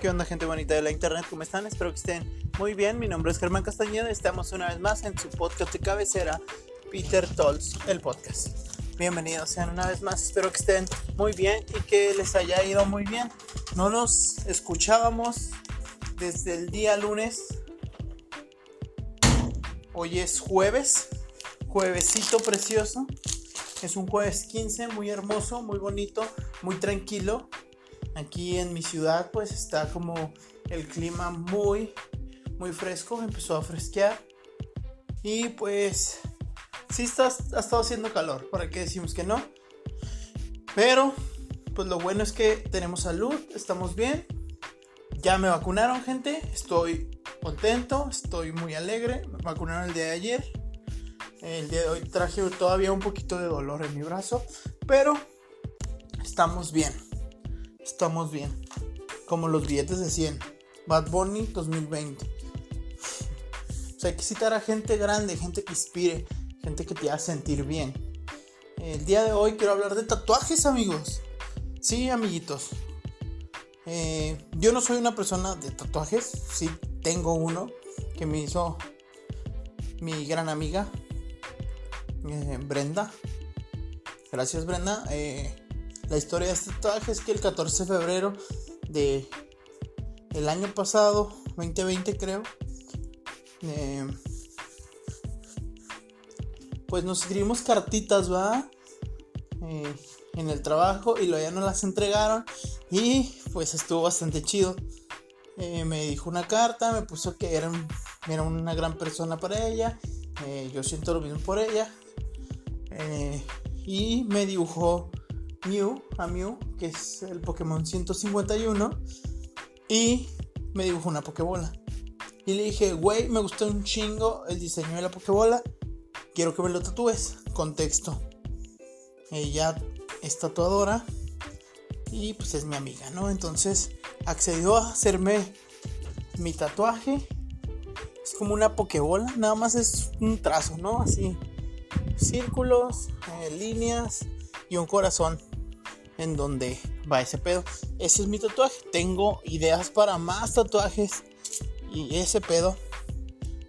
¿Qué onda gente bonita de la internet? ¿Cómo están? Espero que estén muy bien. Mi nombre es Germán Castañeda. Estamos una vez más en su podcast de cabecera, Peter Tolls, el podcast. Bienvenidos sean una vez más. Espero que estén muy bien y que les haya ido muy bien. No nos escuchábamos desde el día lunes. Hoy es jueves. Juevesito precioso. Es un jueves 15, muy hermoso, muy bonito, muy tranquilo Aquí en mi ciudad pues está como el clima muy, muy fresco, empezó a fresquear. Y pues sí está, ha estado haciendo calor, ¿para qué decimos que no? Pero pues lo bueno es que tenemos salud, estamos bien. Ya me vacunaron gente, estoy contento, estoy muy alegre. Me vacunaron el día de ayer. El día de hoy traje todavía un poquito de dolor en mi brazo, pero estamos bien estamos bien. Como los billetes de 100. Bad Bunny 2020. O sea, hay que citar a gente grande, gente que inspire, gente que te haga sentir bien. El día de hoy quiero hablar de tatuajes, amigos. Sí, amiguitos. Eh, yo no soy una persona de tatuajes. Sí, tengo uno que me hizo mi gran amiga eh, Brenda. Gracias, Brenda. Eh, la historia de este tatuaje es que el 14 de febrero de el año pasado, 2020 creo, eh, pues nos escribimos cartitas, va, eh, en el trabajo y luego ya nos las entregaron y pues estuvo bastante chido. Eh, me dijo una carta, me puso que era, era una gran persona para ella, yo siento lo mismo por ella y me dibujó Mew, a Mew, que es el Pokémon 151, y me dibujó una Pokébola. Y le dije, güey, me gustó un chingo el diseño de la Pokébola, quiero que me lo tatúes. Contexto. Ella es tatuadora y pues es mi amiga, ¿no? Entonces accedió a hacerme mi tatuaje. Es como una Pokébola, nada más es un trazo, ¿no? Así, círculos, eh, líneas y un corazón en donde va ese pedo. Ese es mi tatuaje. Tengo ideas para más tatuajes y ese pedo,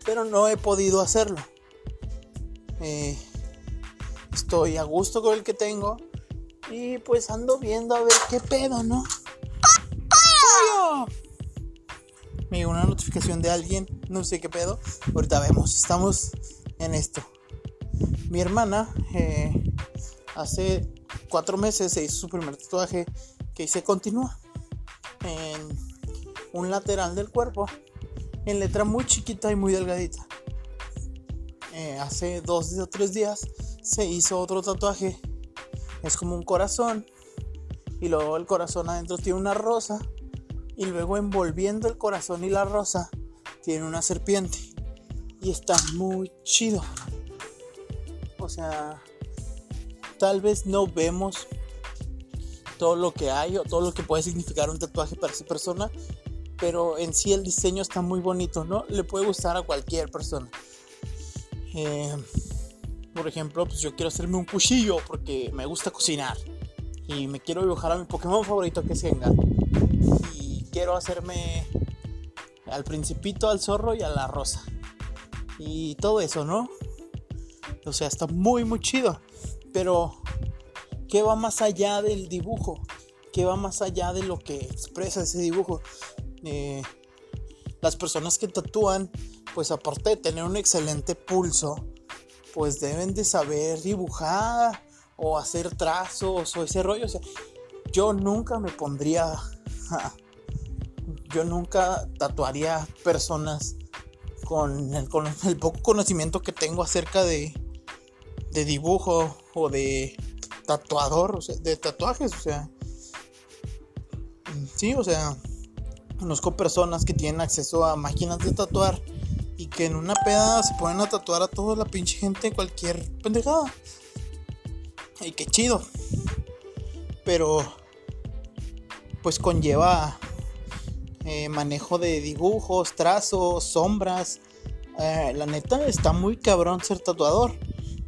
pero no he podido hacerlo. Eh, estoy a gusto con el que tengo y pues ando viendo a ver qué pedo, ¿no? Me llegó una notificación de alguien, no sé qué pedo. Ahorita vemos, estamos en esto. Mi hermana eh, hace cuatro meses se hizo su primer tatuaje que se continúa en un lateral del cuerpo en letra muy chiquita y muy delgadita. Eh, hace dos o tres días se hizo otro tatuaje. Es como un corazón. Y luego el corazón adentro tiene una rosa. Y luego envolviendo el corazón y la rosa tiene una serpiente. Y está muy chido. O sea, tal vez no vemos todo lo que hay o todo lo que puede significar un tatuaje para esa persona, pero en sí el diseño está muy bonito, ¿no? Le puede gustar a cualquier persona. Eh, por ejemplo, pues yo quiero hacerme un cuchillo porque me gusta cocinar y me quiero dibujar a mi Pokémon favorito que es Gengar. Y quiero hacerme al principito, al zorro y a la rosa. Y todo eso, ¿no? O sea, está muy, muy chido. Pero, ¿qué va más allá del dibujo? ¿Qué va más allá de lo que expresa ese dibujo? Eh, las personas que tatúan, pues aparte de tener un excelente pulso, pues deben de saber dibujar o hacer trazos o ese rollo. O sea, yo nunca me pondría, yo nunca tatuaría personas con el, con el poco conocimiento que tengo acerca de, de dibujo o de tatuador, o sea, de tatuajes, o sea, sí, o sea, conozco personas que tienen acceso a máquinas de tatuar y que en una peda se ponen a tatuar a toda la pinche gente cualquier pendejada. Y qué chido. Pero pues conlleva eh, manejo de dibujos, trazos, sombras. Eh, la neta está muy cabrón ser tatuador.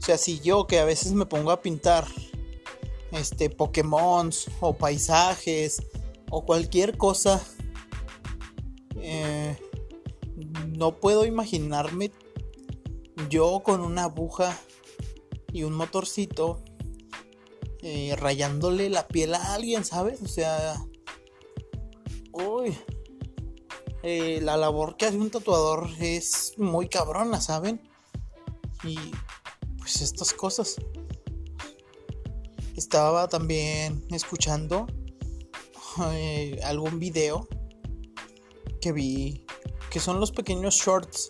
O sea, si yo que a veces me pongo a pintar este Pokémon o paisajes o cualquier cosa no puedo imaginarme yo con una aguja y un motorcito eh, rayándole la piel a alguien, ¿sabes? O sea, uy, eh, la labor que hace un tatuador es muy cabrona, ¿saben? Y pues estas cosas. Estaba también escuchando eh, algún video que vi que son los pequeños shorts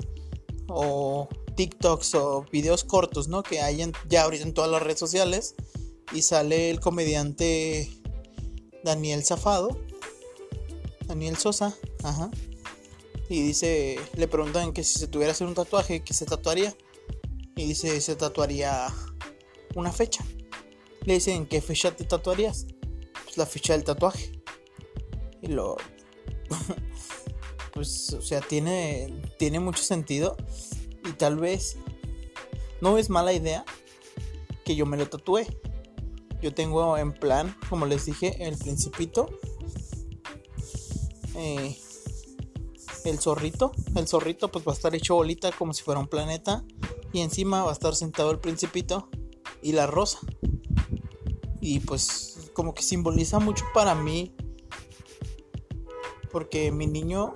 o TikToks o videos cortos, ¿no? Que hay ya ahorita en todas las redes sociales y sale el comediante Daniel Zafado, Daniel Sosa, ajá. Y dice, le preguntan que si se tuviera que hacer un tatuaje, ¿qué se tatuaría? Y dice, se tatuaría una fecha. Le dicen, ¿qué fecha te tatuarías? Pues la fecha del tatuaje. Y lo... pues, o sea, tiene, tiene mucho sentido. Y tal vez no es mala idea que yo me lo tatúe. Yo tengo en plan, como les dije, el principito. Eh, el zorrito. El zorrito pues va a estar hecho bolita como si fuera un planeta. Y encima va a estar sentado el principito y la rosa. Y pues como que simboliza mucho para mí. Porque mi niño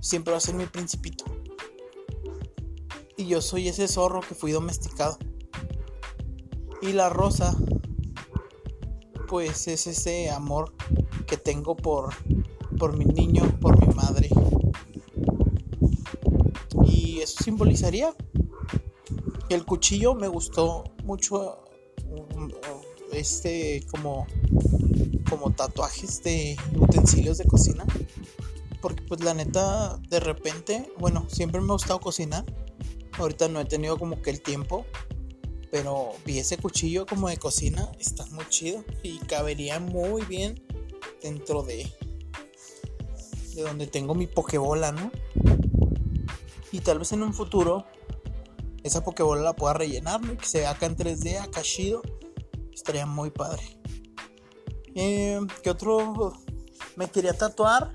siempre va a ser mi principito. Y yo soy ese zorro que fui domesticado. Y la rosa, pues es ese amor que tengo por, por mi niño, por mi madre. Simbolizaría. El cuchillo me gustó mucho este como como tatuajes de utensilios de cocina porque pues la neta de repente bueno siempre me ha gustado cocinar ahorita no he tenido como que el tiempo pero vi ese cuchillo como de cocina está muy chido y cabería muy bien dentro de de donde tengo mi pokebola no y tal vez en un futuro esa pokebola la pueda rellenar y que se vea acá en 3D acá Estaría muy padre. Eh, ¿Qué otro? Me quería tatuar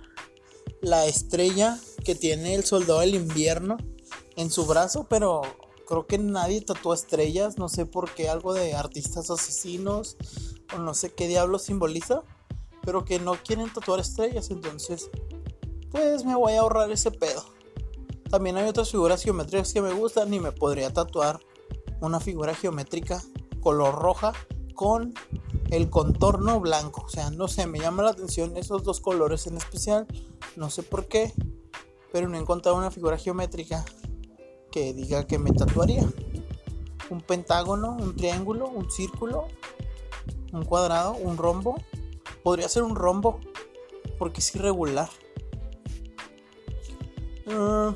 la estrella que tiene el soldado del invierno en su brazo, pero creo que nadie tatúa estrellas. No sé por qué, algo de artistas asesinos o no sé qué diablo simboliza, pero que no quieren tatuar estrellas. Entonces, pues me voy a ahorrar ese pedo. También hay otras figuras geométricas que me gustan y me podría tatuar una figura geométrica color roja con el contorno blanco. O sea, no sé, me llama la atención esos dos colores en especial. No sé por qué, pero no he encontrado una figura geométrica que diga que me tatuaría. Un pentágono, un triángulo, un círculo, un cuadrado, un rombo. Podría ser un rombo porque es irregular. Uh,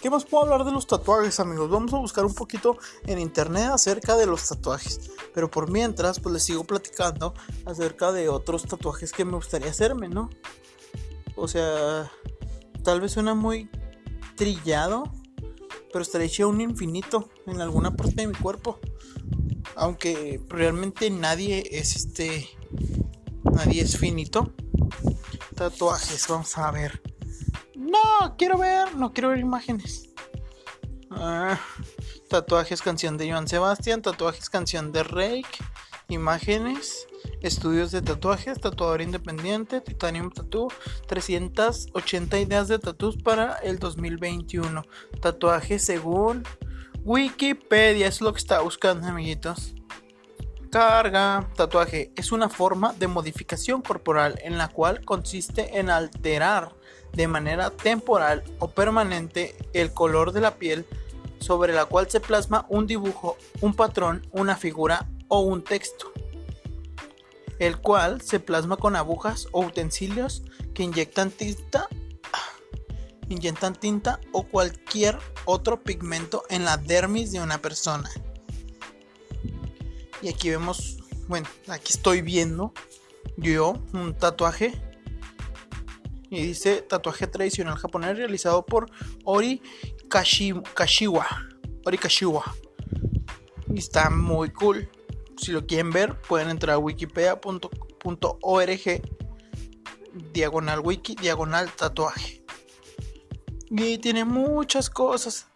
¿Qué más puedo hablar de los tatuajes, amigos? Vamos a buscar un poquito en internet acerca de los tatuajes. Pero por mientras, pues les sigo platicando acerca de otros tatuajes que me gustaría hacerme, ¿no? O sea, tal vez suena muy trillado, pero estaría hecho un infinito en alguna parte de mi cuerpo. Aunque realmente nadie es este. Nadie es finito. Tatuajes, vamos a ver. No, quiero ver, no quiero ver imágenes. Ah, tatuajes, canción de Joan Sebastián. Tatuajes, canción de Rake. Imágenes. Estudios de tatuajes, tatuador independiente, Titanium Tattoo, 380 ideas de tatuajes para el 2021. Tatuajes según Wikipedia, es lo que está buscando, amiguitos. Carga, tatuaje es una forma de modificación corporal en la cual consiste en alterar de manera temporal o permanente el color de la piel sobre la cual se plasma un dibujo, un patrón, una figura o un texto, el cual se plasma con agujas o utensilios que inyectan tinta, inyectan tinta o cualquier otro pigmento en la dermis de una persona. Y aquí vemos, bueno, aquí estoy viendo yo un tatuaje y dice tatuaje tradicional japonés realizado por Ori Kashiwa. Ori Kashiwa. Y está muy cool. Si lo quieren ver, pueden entrar a wikipedia.org diagonal wiki diagonal tatuaje. Y tiene muchas cosas.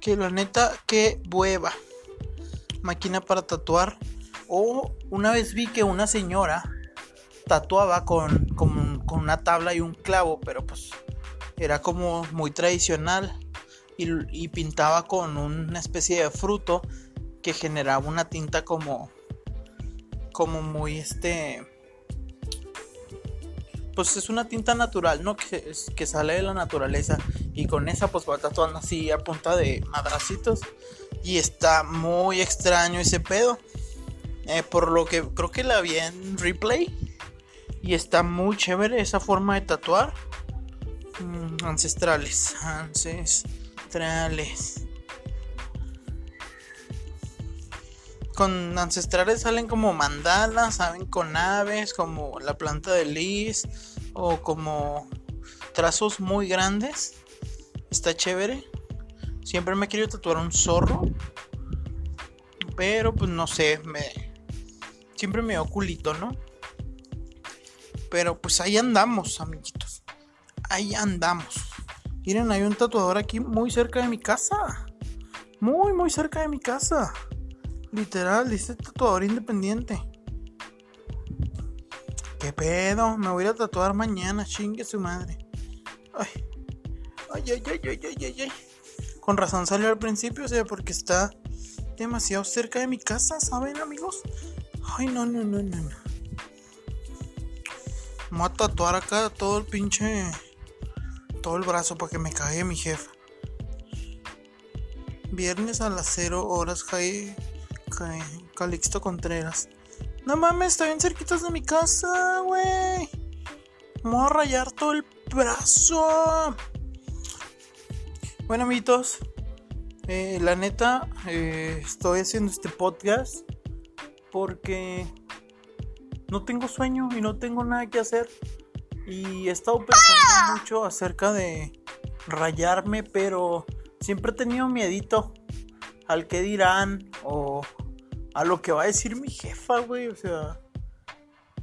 Que la neta, que hueva. Máquina para tatuar. O una vez vi que una señora tatuaba con, con, con una tabla y un clavo, pero pues era como muy tradicional. Y, pintaba con una especie de fruto que generaba una tinta como como muy este pues es una tinta natural, ¿no? Que, que sale de la naturaleza. Y con esa pues va tatuando así a punta de madracitos. Y está muy extraño ese pedo. Eh, por lo que creo que la vi en replay. Y está muy chévere esa forma de tatuar. Mm, ancestrales. Ancestrales. con ancestrales salen como mandalas, saben con aves, como la planta de lis o como trazos muy grandes. Está chévere. Siempre me he querido tatuar un zorro. Pero pues no sé, me siempre me oculito, ¿no? Pero pues ahí andamos, amiguitos. Ahí andamos. Miren, hay un tatuador aquí muy cerca de mi casa. Muy, muy cerca de mi casa. Literal, dice tatuador independiente. ¿Qué pedo? Me voy a tatuar mañana, chingue su madre. Ay. Ay, ay, ay, ay, ay, ay, Con razón salió al principio, o sea, porque está demasiado cerca de mi casa, ¿saben, amigos? Ay, no, no, no, no, no. Me voy a tatuar acá todo el pinche. Todo el brazo para que me cague mi jefa. Viernes a las 0 horas, Jai. Calixto Contreras. No mames, está bien cerquitas de mi casa, güey. Me voy a rayar todo el brazo. Bueno, amiguitos. Eh, la neta, eh, estoy haciendo este podcast porque no tengo sueño y no tengo nada que hacer. Y he estado pensando mucho acerca de rayarme, pero siempre he tenido miedito al que dirán o a lo que va a decir mi jefa, güey. O sea,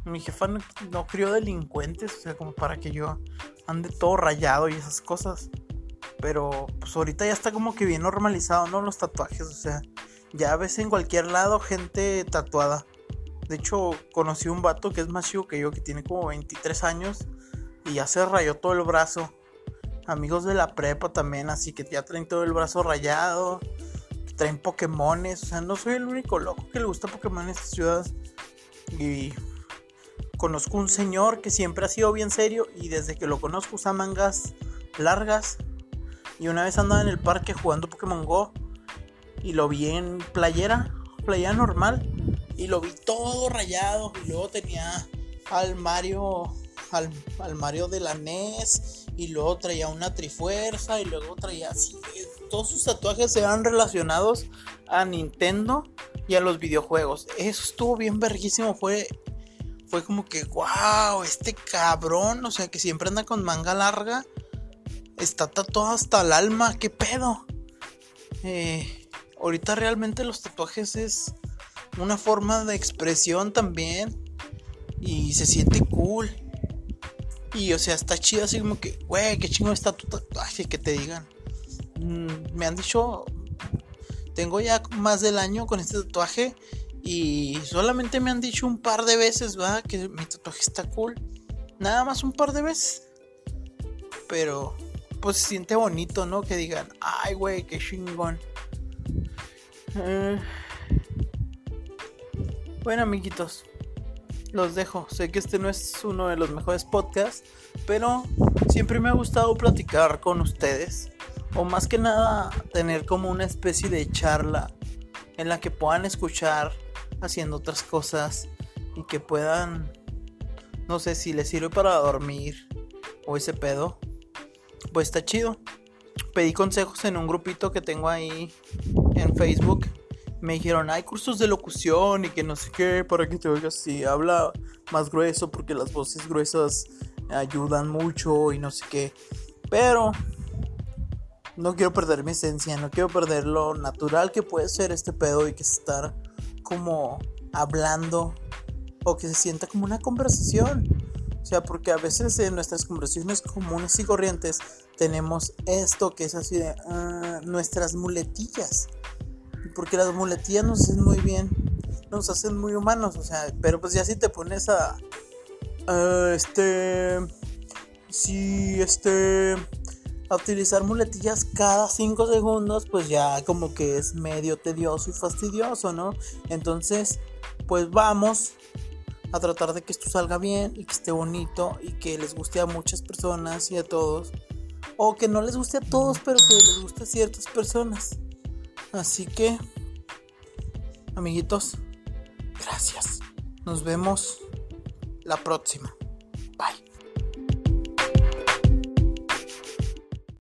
mi jefa no, crió delincuentes, o sea, como para que yo ande todo rayado y esas cosas. Pero pues ahorita ya está como que bien normalizado, ¿no? Los tatuajes, o sea, ya ves en cualquier lado gente tatuada. De hecho, conocí un vato que es más chico que yo, que tiene como 23 años y ya se rayó todo el brazo. Amigos de la prepa también, así que ya traen todo el brazo rayado traen Pokémones. O sea, no soy el único loco que le gusta Pokémon en estas ciudades. Y conozco un señor que siempre ha sido bien serio y desde que lo conozco usa mangas largas. Y una vez andaba en el parque jugando Pokémon Go y lo vi en playera, playera normal. Y lo vi todo rayado. Y luego tenía al Mario, al, al Mario de la NES. Y luego traía una Trifuerza. Y luego traía así todos sus tatuajes se van relacionados a Nintendo y a los videojuegos. Eso estuvo bien verguísimo. Fue, fue como que, wow, este cabrón, o sea, que siempre anda con manga larga. Está tatuado hasta el alma, qué pedo. Eh, ahorita realmente los tatuajes es una forma de expresión también. Y se siente cool. Y o sea, está chido así como que, güey, qué chingo está tu tatuaje, que te digan. Mm, me han dicho, tengo ya más del año con este tatuaje y solamente me han dicho un par de veces, va, que mi tatuaje está cool. Nada más un par de veces. Pero pues se siente bonito, ¿no? Que digan, ay, güey, qué chingón. Eh, bueno, amiguitos, los dejo. Sé que este no es uno de los mejores podcasts, pero siempre me ha gustado platicar con ustedes o más que nada tener como una especie de charla en la que puedan escuchar haciendo otras cosas y que puedan, no sé si les sirve para dormir o ese pedo, pues está chido. Pedí consejos en un grupito que tengo ahí en Facebook. Me dijeron, hay cursos de locución y que no sé qué, para que te oigas si habla más grueso, porque las voces gruesas ayudan mucho y no sé qué. Pero no quiero perder mi esencia, no quiero perder lo natural que puede ser este pedo y que estar como hablando o que se sienta como una conversación. O sea, porque a veces en nuestras conversaciones comunes y corrientes tenemos esto que es así de ah, nuestras muletillas. Porque las muletillas nos hacen muy bien, nos hacen muy humanos, o sea, pero pues ya si te pones a, este, si este, a utilizar muletillas cada 5 segundos, pues ya como que es medio tedioso y fastidioso, ¿no? Entonces, pues vamos a tratar de que esto salga bien y que esté bonito y que les guste a muchas personas y a todos. O que no les guste a todos, pero que les guste a ciertas personas. Así que, amiguitos, gracias. Nos vemos la próxima.